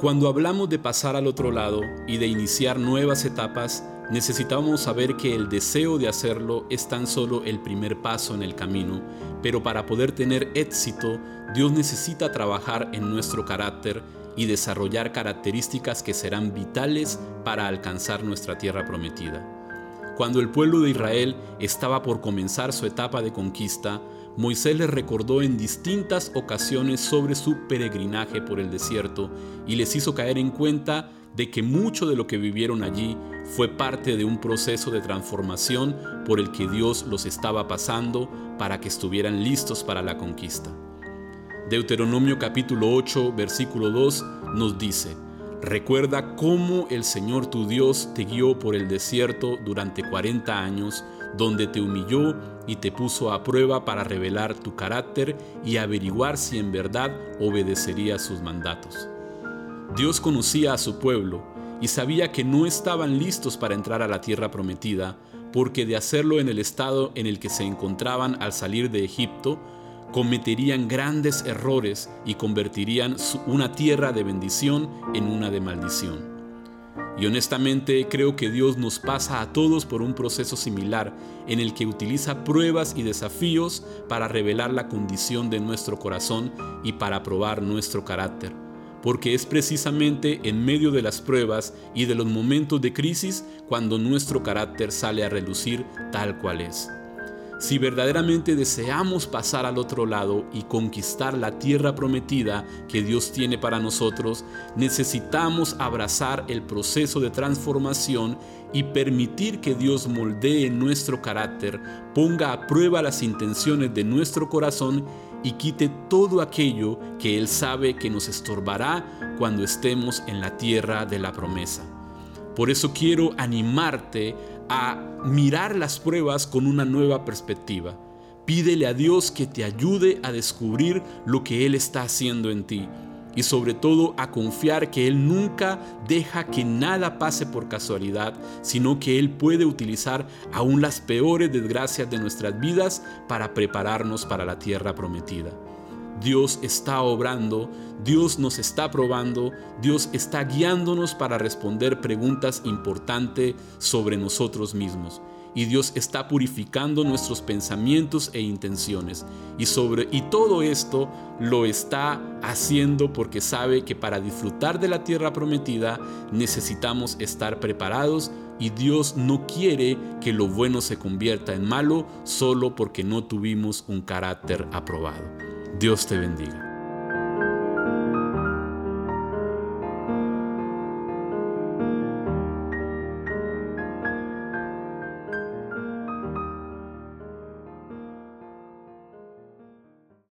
Cuando hablamos de pasar al otro lado y de iniciar nuevas etapas, necesitamos saber que el deseo de hacerlo es tan solo el primer paso en el camino, pero para poder tener éxito, Dios necesita trabajar en nuestro carácter y desarrollar características que serán vitales para alcanzar nuestra tierra prometida. Cuando el pueblo de Israel estaba por comenzar su etapa de conquista, Moisés les recordó en distintas ocasiones sobre su peregrinaje por el desierto y les hizo caer en cuenta de que mucho de lo que vivieron allí fue parte de un proceso de transformación por el que Dios los estaba pasando para que estuvieran listos para la conquista. Deuteronomio capítulo 8 versículo 2 nos dice, Recuerda cómo el Señor tu Dios te guió por el desierto durante 40 años, donde te humilló y te puso a prueba para revelar tu carácter y averiguar si en verdad obedecerías sus mandatos. Dios conocía a su pueblo y sabía que no estaban listos para entrar a la tierra prometida, porque de hacerlo en el estado en el que se encontraban al salir de Egipto, cometerían grandes errores y convertirían una tierra de bendición en una de maldición. Y honestamente creo que Dios nos pasa a todos por un proceso similar en el que utiliza pruebas y desafíos para revelar la condición de nuestro corazón y para probar nuestro carácter. Porque es precisamente en medio de las pruebas y de los momentos de crisis cuando nuestro carácter sale a relucir tal cual es. Si verdaderamente deseamos pasar al otro lado y conquistar la tierra prometida que Dios tiene para nosotros, necesitamos abrazar el proceso de transformación y permitir que Dios moldee nuestro carácter, ponga a prueba las intenciones de nuestro corazón y quite todo aquello que Él sabe que nos estorbará cuando estemos en la tierra de la promesa. Por eso quiero animarte a mirar las pruebas con una nueva perspectiva. Pídele a Dios que te ayude a descubrir lo que Él está haciendo en ti y sobre todo a confiar que Él nunca deja que nada pase por casualidad, sino que Él puede utilizar aún las peores desgracias de nuestras vidas para prepararnos para la tierra prometida. Dios está obrando, Dios nos está probando, Dios está guiándonos para responder preguntas importantes sobre nosotros mismos. Y Dios está purificando nuestros pensamientos e intenciones. Y, sobre, y todo esto lo está haciendo porque sabe que para disfrutar de la tierra prometida necesitamos estar preparados y Dios no quiere que lo bueno se convierta en malo solo porque no tuvimos un carácter aprobado. Dios te bendiga.